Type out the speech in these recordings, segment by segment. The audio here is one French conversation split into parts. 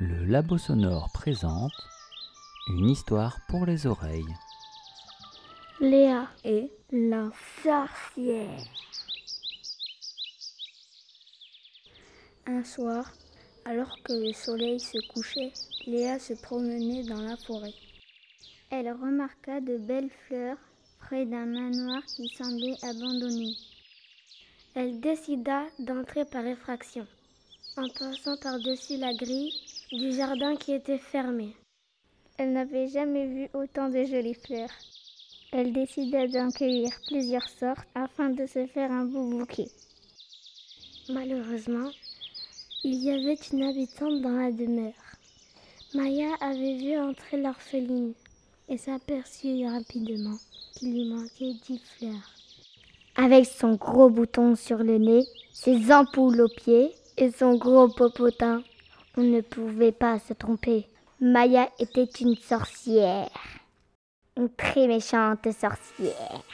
Le Labo Sonore présente une histoire pour les oreilles. Léa et la sorcière. Un soir, alors que le soleil se couchait, Léa se promenait dans la forêt. Elle remarqua de belles fleurs près d'un manoir qui semblait abandonné. Elle décida d'entrer par effraction, en passant par-dessus la grille du jardin qui était fermé. Elle n'avait jamais vu autant de jolies fleurs. Elle décida d'en cueillir plusieurs sortes afin de se faire un beau bouquet. Malheureusement, il y avait une habitante dans la demeure. Maya avait vu entrer l'orpheline et s'aperçut rapidement qu'il lui manquait dix fleurs. Avec son gros bouton sur le nez, ses ampoules aux pieds et son gros popotin, on ne pouvait pas se tromper. Maya était une sorcière. Une très méchante sorcière.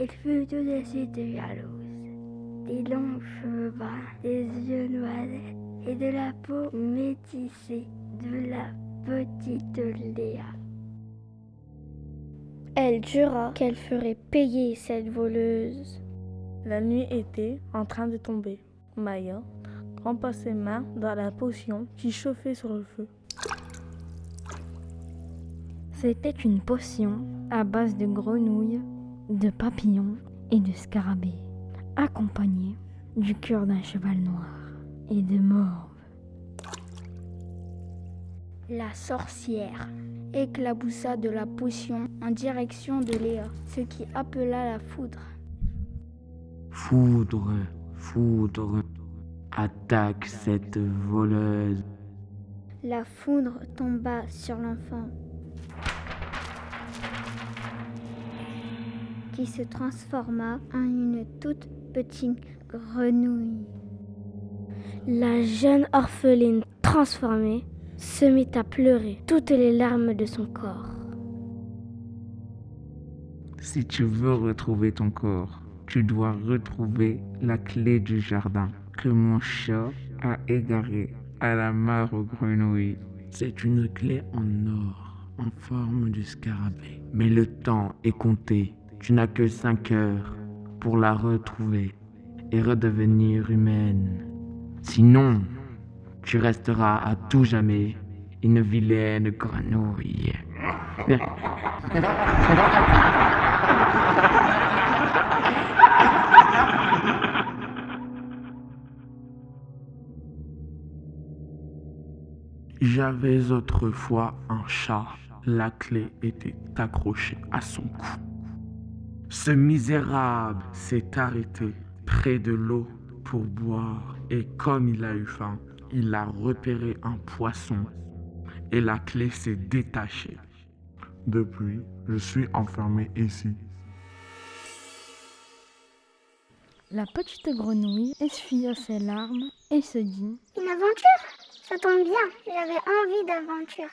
Il fut tout de suite jalouse. Des longs cheveux bruns, des yeux noirs et de la peau métissée de la petite Léa. Elle jura qu'elle ferait payer cette voleuse. La nuit était en train de tomber. Maya trempa ses mains dans la potion qui chauffait sur le feu. C'était une potion à base de grenouilles, de papillons et de scarabées, accompagnée du cœur d'un cheval noir et de morve. La sorcière éclaboussa de la potion en direction de Léa, ce qui appela la foudre. Foudre, foudre, attaque cette voleuse. La foudre tomba sur l'enfant, qui se transforma en une toute La jeune orpheline transformée se mit à pleurer toutes les larmes de son corps. Si tu veux retrouver ton corps, tu dois retrouver la clé du jardin que mon chat a égarée à la mare aux grenouilles. C'est une clé en or, en forme de scarabée. Mais le temps est compté. Tu n'as que cinq heures pour la retrouver et redevenir humaine. Sinon, tu resteras à tout jamais une vilaine grenouille. J'avais autrefois un chat. La clé était accrochée à son cou. Ce misérable s'est arrêté près de l'eau pour boire et comme il a eu faim, il a repéré un poisson et la clé s'est détachée. Depuis, je suis enfermé ici. La petite grenouille essuya ses larmes et se dit Une aventure Ça tombe bien, j'avais envie d'aventure.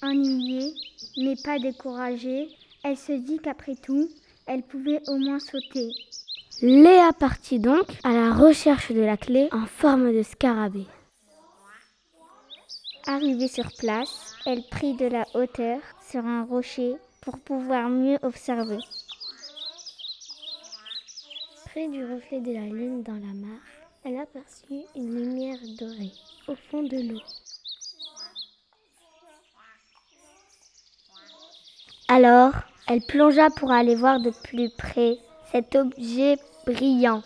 Ennuyée, mais pas découragée, elle se dit qu'après tout, elle pouvait au moins sauter. Léa partit donc à la recherche de la clé en forme de scarabée. Arrivée sur place, elle prit de la hauteur sur un rocher pour pouvoir mieux observer. Près du reflet de la lune dans la mare, elle aperçut une lumière dorée au fond de l'eau. Alors, elle plongea pour aller voir de plus près cet objet brillant.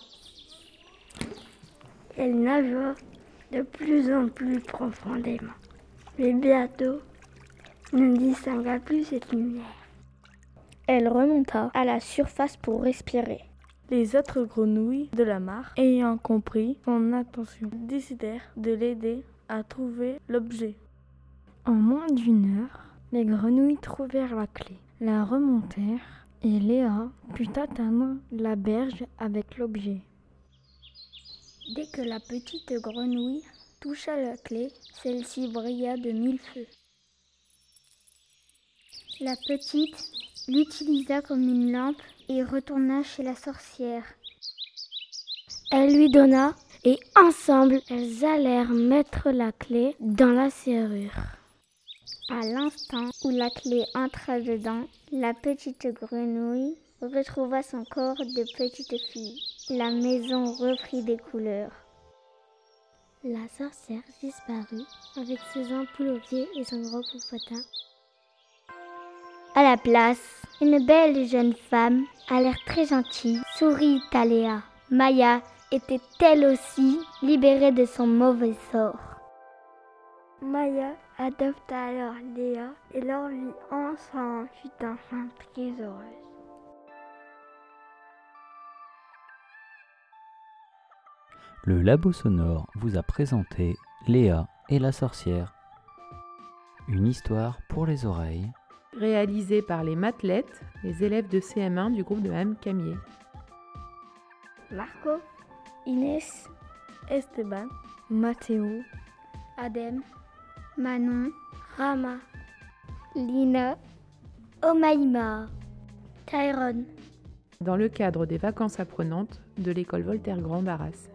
Elle nagea de plus en plus profondément, mais bientôt ne distingua plus cette lumière. Elle remonta à la surface pour respirer. Les autres grenouilles de la mare, ayant compris son intention, décidèrent de l'aider à trouver l'objet. En moins d'une heure, les grenouilles trouvèrent la clé, la remontèrent et Léa put atteindre la berge avec l'objet. Dès que la petite grenouille toucha la clé, celle-ci brilla de mille feux. La petite l'utilisa comme une lampe et retourna chez la sorcière. Elle lui donna et ensemble elles allèrent mettre la clé dans la serrure. À l'instant où la clé entra dedans, la petite grenouille retrouva son corps de petite fille. La maison reprit des couleurs. La sorcière disparut avec ses ampoules aux et son gros popotin. À la place, une belle jeune femme, à l'air très gentille, sourit à Léa. Maya était elle aussi libérée de son mauvais sort. Maya adopta alors Léa et leur vie ensemble fut enfin très heureuse. Le Labo Sonore vous a présenté Léa et la sorcière. Une histoire pour les oreilles. Réalisée par les Matelettes, les élèves de CM1 du groupe de M. Camier. Marco, Inès, Esteban, Mathéo, Adem, Manon, Rama, Lina, Omaïma, Tyrone. Dans le cadre des vacances apprenantes de l'école Voltaire Grand d'Arras.